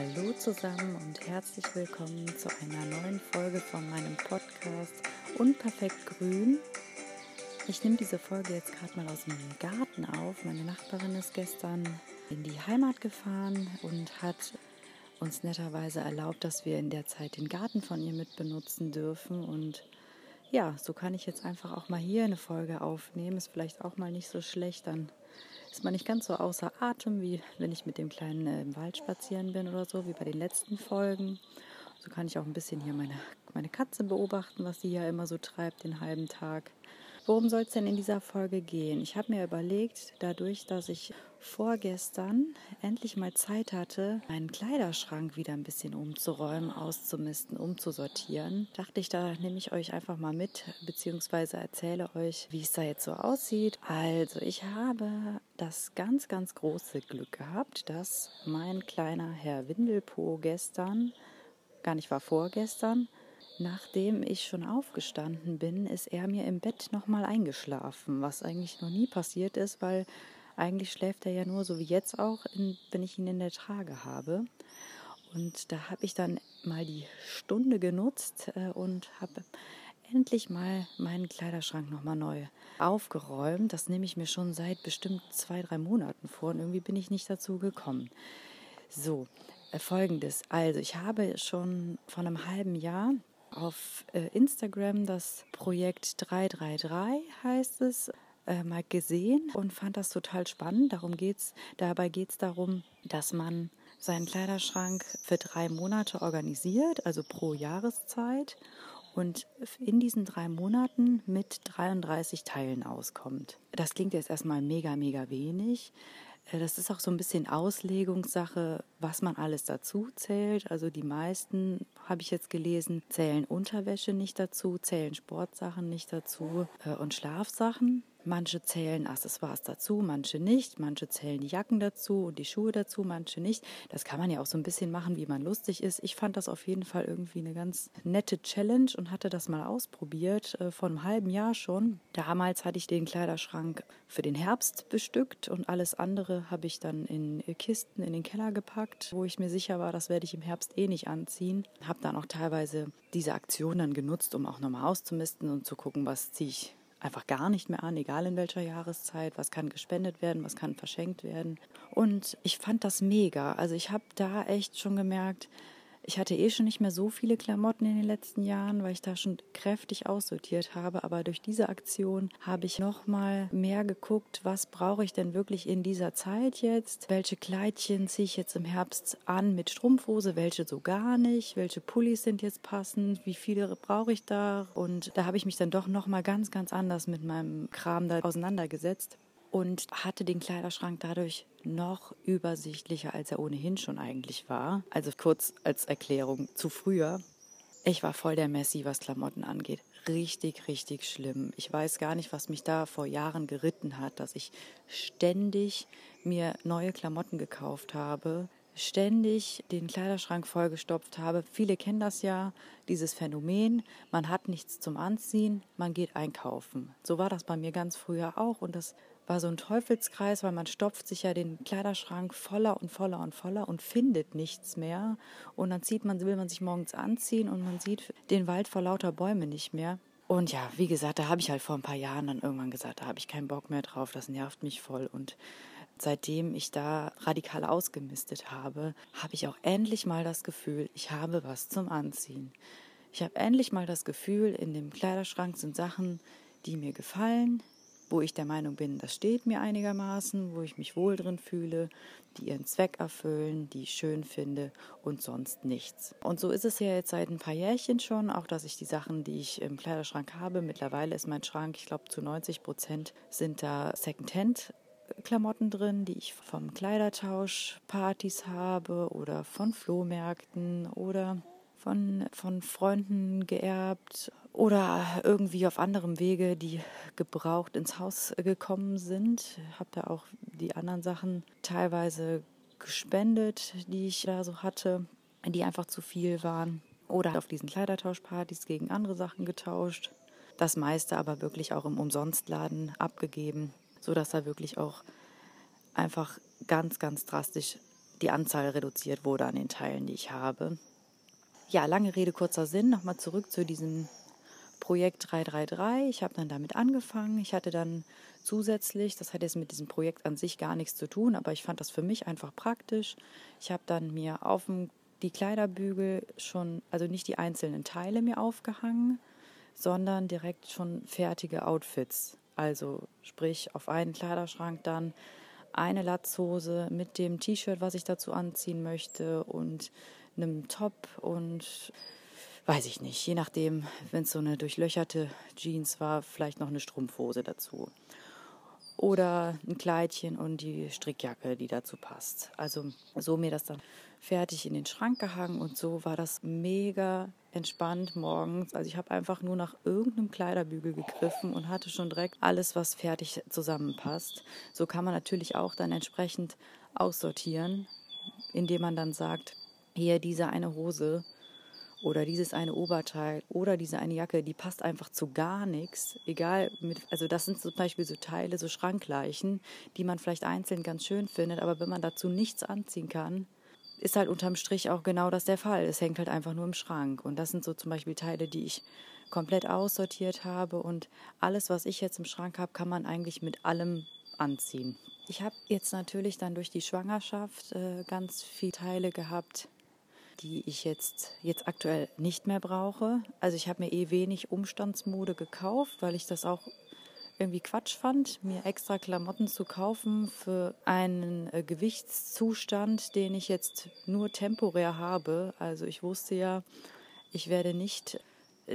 Hallo zusammen und herzlich willkommen zu einer neuen Folge von meinem Podcast Unperfekt Grün. Ich nehme diese Folge jetzt gerade mal aus dem Garten auf. Meine Nachbarin ist gestern in die Heimat gefahren und hat uns netterweise erlaubt, dass wir in der Zeit den Garten von ihr mit benutzen dürfen. Und ja, so kann ich jetzt einfach auch mal hier eine Folge aufnehmen. Ist vielleicht auch mal nicht so schlecht, dann ist man nicht ganz so außer Atem, wie wenn ich mit dem Kleinen äh, im Wald spazieren bin oder so, wie bei den letzten Folgen. So kann ich auch ein bisschen hier meine, meine Katze beobachten, was sie ja immer so treibt den halben Tag. Worum soll es denn in dieser Folge gehen? Ich habe mir überlegt, dadurch, dass ich vorgestern endlich mal Zeit hatte, meinen Kleiderschrank wieder ein bisschen umzuräumen, auszumisten, umzusortieren, dachte ich, da nehme ich euch einfach mal mit, beziehungsweise erzähle euch, wie es da jetzt so aussieht. Also, ich habe das ganz, ganz große Glück gehabt, dass mein kleiner Herr Windelpo gestern, gar nicht war vorgestern, Nachdem ich schon aufgestanden bin, ist er mir im Bett nochmal eingeschlafen, was eigentlich noch nie passiert ist, weil eigentlich schläft er ja nur so wie jetzt auch, in, wenn ich ihn in der Trage habe. Und da habe ich dann mal die Stunde genutzt äh, und habe endlich mal meinen Kleiderschrank nochmal neu aufgeräumt. Das nehme ich mir schon seit bestimmt zwei, drei Monaten vor und irgendwie bin ich nicht dazu gekommen. So, äh, folgendes. Also, ich habe schon vor einem halben Jahr auf äh, Instagram das Projekt 333 heißt es äh, mal gesehen und fand das total spannend. Darum geht's, dabei geht es darum, dass man seinen Kleiderschrank für drei Monate organisiert, also pro Jahreszeit und in diesen drei Monaten mit 33 Teilen auskommt. Das klingt jetzt erstmal mega, mega wenig. Äh, das ist auch so ein bisschen Auslegungssache, was man alles dazu zählt. Also die meisten, habe ich jetzt gelesen, zählen Unterwäsche nicht dazu, zählen Sportsachen nicht dazu äh, und Schlafsachen. Manche zählen Accessoires dazu, manche nicht. Manche zählen die Jacken dazu und die Schuhe dazu, manche nicht. Das kann man ja auch so ein bisschen machen, wie man lustig ist. Ich fand das auf jeden Fall irgendwie eine ganz nette Challenge und hatte das mal ausprobiert, äh, vor einem halben Jahr schon. Damals hatte ich den Kleiderschrank für den Herbst bestückt und alles andere habe ich dann in Kisten in den Keller gepackt, wo ich mir sicher war, das werde ich im Herbst eh nicht anziehen. Habe dann auch teilweise diese Aktion dann genutzt, um auch nochmal auszumisten und zu gucken, was ziehe ich einfach gar nicht mehr an, egal in welcher Jahreszeit, was kann gespendet werden, was kann verschenkt werden. Und ich fand das mega. Also ich habe da echt schon gemerkt, ich hatte eh schon nicht mehr so viele Klamotten in den letzten Jahren, weil ich da schon kräftig aussortiert habe. Aber durch diese Aktion habe ich noch mal mehr geguckt, was brauche ich denn wirklich in dieser Zeit jetzt? Welche Kleidchen ziehe ich jetzt im Herbst an mit Strumpfhose? Welche so gar nicht? Welche Pullis sind jetzt passend? Wie viele brauche ich da? Und da habe ich mich dann doch noch mal ganz, ganz anders mit meinem Kram da auseinandergesetzt und hatte den Kleiderschrank dadurch noch übersichtlicher, als er ohnehin schon eigentlich war. Also kurz als Erklärung zu früher. Ich war voll der Messi, was Klamotten angeht. Richtig, richtig schlimm. Ich weiß gar nicht, was mich da vor Jahren geritten hat, dass ich ständig mir neue Klamotten gekauft habe, ständig den Kleiderschrank vollgestopft habe. Viele kennen das ja, dieses Phänomen. Man hat nichts zum Anziehen, man geht einkaufen. So war das bei mir ganz früher auch und das war so ein Teufelskreis, weil man stopft sich ja den Kleiderschrank voller und voller und voller und findet nichts mehr. Und dann zieht man, will man sich morgens anziehen und man sieht den Wald vor lauter Bäumen nicht mehr. Und ja, wie gesagt, da habe ich halt vor ein paar Jahren dann irgendwann gesagt, da habe ich keinen Bock mehr drauf, das nervt mich voll. Und seitdem ich da radikal ausgemistet habe, habe ich auch endlich mal das Gefühl, ich habe was zum Anziehen. Ich habe endlich mal das Gefühl, in dem Kleiderschrank sind Sachen, die mir gefallen, wo ich der Meinung bin, das steht mir einigermaßen, wo ich mich wohl drin fühle, die ihren Zweck erfüllen, die ich schön finde und sonst nichts. Und so ist es ja jetzt seit ein paar Jährchen schon, auch dass ich die Sachen, die ich im Kleiderschrank habe, mittlerweile ist mein Schrank, ich glaube zu 90 Prozent sind da Secondhand Klamotten drin, die ich vom Kleidertauschpartys habe oder von Flohmärkten oder von, von Freunden geerbt oder irgendwie auf anderem Wege, die gebraucht ins Haus gekommen sind. Habe da auch die anderen Sachen teilweise gespendet, die ich da so hatte, die einfach zu viel waren. Oder auf diesen Kleidertauschpartys gegen andere Sachen getauscht. Das meiste aber wirklich auch im Umsonstladen abgegeben, sodass da wirklich auch einfach ganz, ganz drastisch die Anzahl reduziert wurde an den Teilen, die ich habe. Ja, lange Rede, kurzer Sinn. Nochmal zurück zu diesem Projekt 333. Ich habe dann damit angefangen. Ich hatte dann zusätzlich, das hat jetzt mit diesem Projekt an sich gar nichts zu tun, aber ich fand das für mich einfach praktisch. Ich habe dann mir auf dem, die Kleiderbügel schon, also nicht die einzelnen Teile mir aufgehangen, sondern direkt schon fertige Outfits. Also sprich auf einen Kleiderschrank dann eine Latzhose mit dem T-Shirt, was ich dazu anziehen möchte und einem Top und weiß ich nicht, je nachdem, wenn es so eine durchlöcherte Jeans war, vielleicht noch eine Strumpfhose dazu. Oder ein Kleidchen und die Strickjacke, die dazu passt. Also so mir das dann fertig in den Schrank gehangen und so war das mega entspannt morgens. Also ich habe einfach nur nach irgendeinem Kleiderbügel gegriffen und hatte schon direkt alles, was fertig zusammenpasst. So kann man natürlich auch dann entsprechend aussortieren, indem man dann sagt, hier diese eine Hose oder dieses eine Oberteil oder diese eine Jacke, die passt einfach zu gar nichts. Egal, mit, also das sind zum Beispiel so Teile, so Schrankleichen, die man vielleicht einzeln ganz schön findet, aber wenn man dazu nichts anziehen kann, ist halt unterm Strich auch genau das der Fall. Es hängt halt einfach nur im Schrank. Und das sind so zum Beispiel Teile, die ich komplett aussortiert habe. Und alles, was ich jetzt im Schrank habe, kann man eigentlich mit allem anziehen. Ich habe jetzt natürlich dann durch die Schwangerschaft äh, ganz viele Teile gehabt, die ich jetzt, jetzt aktuell nicht mehr brauche. Also ich habe mir eh wenig Umstandsmode gekauft, weil ich das auch irgendwie Quatsch fand, mir extra Klamotten zu kaufen für einen äh, Gewichtszustand, den ich jetzt nur temporär habe. Also ich wusste ja, ich werde nicht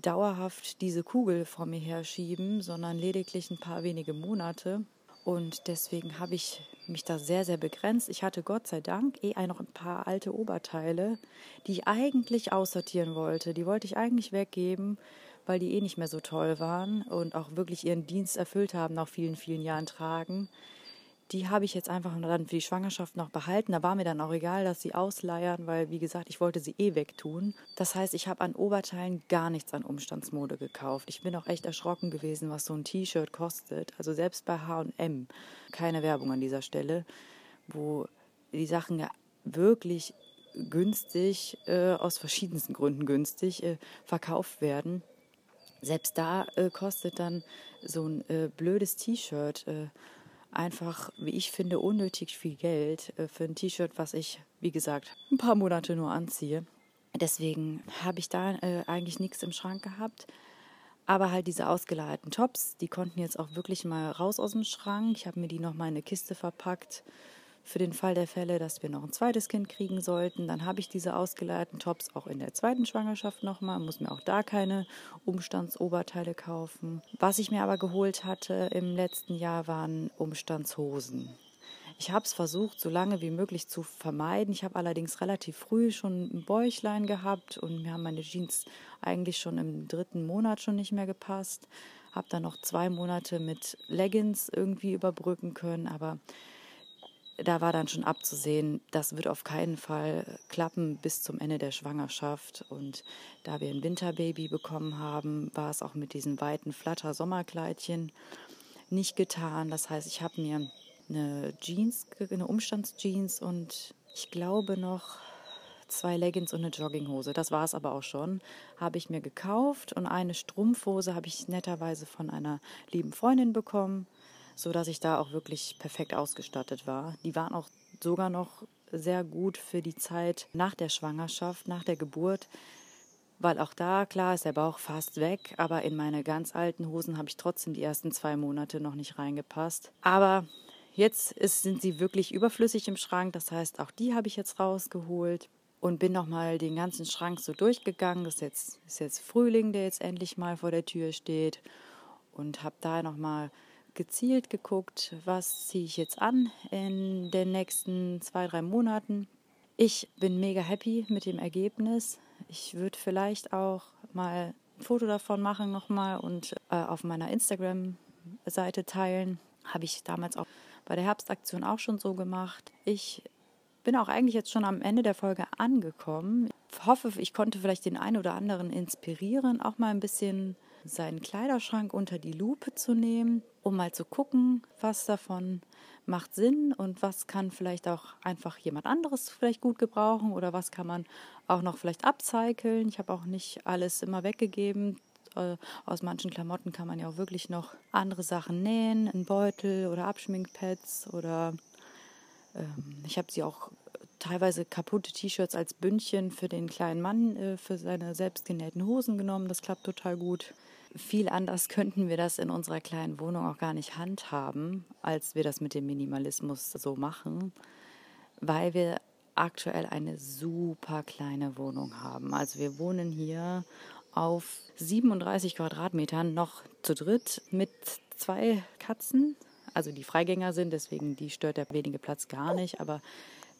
dauerhaft diese Kugel vor mir herschieben, sondern lediglich ein paar wenige Monate. Und deswegen habe ich mich da sehr, sehr begrenzt. Ich hatte Gott sei Dank eh noch ein paar alte Oberteile, die ich eigentlich aussortieren wollte. Die wollte ich eigentlich weggeben, weil die eh nicht mehr so toll waren und auch wirklich ihren Dienst erfüllt haben nach vielen, vielen Jahren tragen. Die habe ich jetzt einfach dann für die Schwangerschaft noch behalten. Da war mir dann auch egal, dass sie ausleiern, weil, wie gesagt, ich wollte sie eh wegtun. Das heißt, ich habe an Oberteilen gar nichts an Umstandsmode gekauft. Ich bin auch echt erschrocken gewesen, was so ein T-Shirt kostet. Also selbst bei HM, keine Werbung an dieser Stelle, wo die Sachen ja wirklich günstig, äh, aus verschiedensten Gründen günstig, äh, verkauft werden. Selbst da äh, kostet dann so ein äh, blödes T-Shirt äh, einfach, wie ich finde, unnötig viel Geld äh, für ein T-Shirt, was ich, wie gesagt, ein paar Monate nur anziehe. Deswegen habe ich da äh, eigentlich nichts im Schrank gehabt. Aber halt diese ausgeleierten Tops, die konnten jetzt auch wirklich mal raus aus dem Schrank. Ich habe mir die nochmal in eine Kiste verpackt für den Fall der Fälle, dass wir noch ein zweites Kind kriegen sollten. Dann habe ich diese ausgeleierten Tops auch in der zweiten Schwangerschaft nochmal, muss mir auch da keine Umstandsoberteile kaufen. Was ich mir aber geholt hatte im letzten Jahr waren Umstandshosen. Ich habe es versucht, so lange wie möglich zu vermeiden. Ich habe allerdings relativ früh schon ein Bäuchlein gehabt und mir haben meine Jeans eigentlich schon im dritten Monat schon nicht mehr gepasst. Habe dann noch zwei Monate mit Leggings irgendwie überbrücken können, aber da war dann schon abzusehen, das wird auf keinen Fall klappen bis zum Ende der Schwangerschaft. Und da wir ein Winterbaby bekommen haben, war es auch mit diesen weiten Flatter-Sommerkleidchen nicht getan. Das heißt, ich habe mir eine Jeans, eine Umstandsjeans und ich glaube noch zwei Leggings und eine Jogginghose. Das war es aber auch schon. Habe ich mir gekauft und eine Strumpfhose habe ich netterweise von einer lieben Freundin bekommen so dass ich da auch wirklich perfekt ausgestattet war. Die waren auch sogar noch sehr gut für die Zeit nach der Schwangerschaft, nach der Geburt, weil auch da, klar, ist der Bauch fast weg, aber in meine ganz alten Hosen habe ich trotzdem die ersten zwei Monate noch nicht reingepasst. Aber jetzt ist, sind sie wirklich überflüssig im Schrank, das heißt, auch die habe ich jetzt rausgeholt und bin nochmal den ganzen Schrank so durchgegangen. Das ist jetzt, ist jetzt Frühling, der jetzt endlich mal vor der Tür steht und habe da nochmal gezielt geguckt, was ziehe ich jetzt an in den nächsten zwei, drei Monaten. Ich bin mega happy mit dem Ergebnis. Ich würde vielleicht auch mal ein Foto davon machen nochmal und äh, auf meiner Instagram-Seite teilen. Habe ich damals auch bei der Herbstaktion auch schon so gemacht. Ich bin auch eigentlich jetzt schon am Ende der Folge angekommen. Ich hoffe, ich konnte vielleicht den einen oder anderen inspirieren, auch mal ein bisschen seinen Kleiderschrank unter die Lupe zu nehmen, um mal zu gucken, was davon macht Sinn und was kann vielleicht auch einfach jemand anderes vielleicht gut gebrauchen oder was kann man auch noch vielleicht upcyclen. Ich habe auch nicht alles immer weggegeben. Äh, aus manchen Klamotten kann man ja auch wirklich noch andere Sachen nähen, ein Beutel oder Abschminkpads oder ähm, ich habe sie auch teilweise kaputte T-Shirts als Bündchen für den kleinen Mann äh, für seine selbstgenähten Hosen genommen. Das klappt total gut viel anders könnten wir das in unserer kleinen Wohnung auch gar nicht handhaben, als wir das mit dem Minimalismus so machen, weil wir aktuell eine super kleine Wohnung haben. Also wir wohnen hier auf 37 Quadratmetern noch zu dritt mit zwei Katzen, also die Freigänger sind, deswegen die stört der wenige Platz gar nicht, aber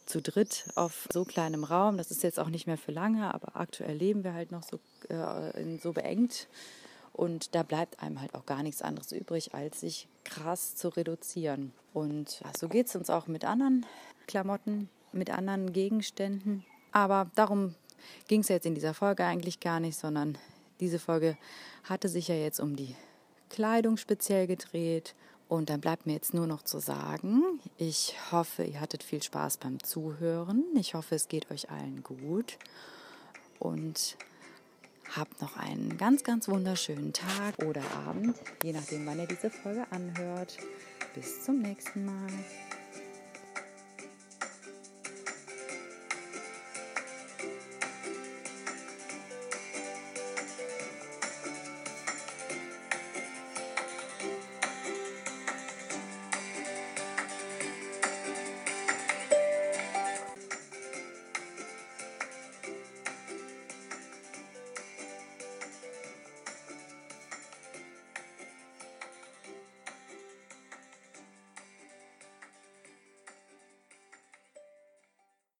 zu dritt auf so kleinem Raum, das ist jetzt auch nicht mehr für lange, aber aktuell leben wir halt noch so, äh, so beengt und da bleibt einem halt auch gar nichts anderes übrig, als sich krass zu reduzieren. Und so geht es uns auch mit anderen Klamotten, mit anderen Gegenständen. Aber darum ging es jetzt in dieser Folge eigentlich gar nicht, sondern diese Folge hatte sich ja jetzt um die Kleidung speziell gedreht. Und dann bleibt mir jetzt nur noch zu sagen, ich hoffe, ihr hattet viel Spaß beim Zuhören. Ich hoffe, es geht euch allen gut. Und Habt noch einen ganz, ganz wunderschönen Tag oder Abend, je nachdem, wann ihr diese Folge anhört. Bis zum nächsten Mal.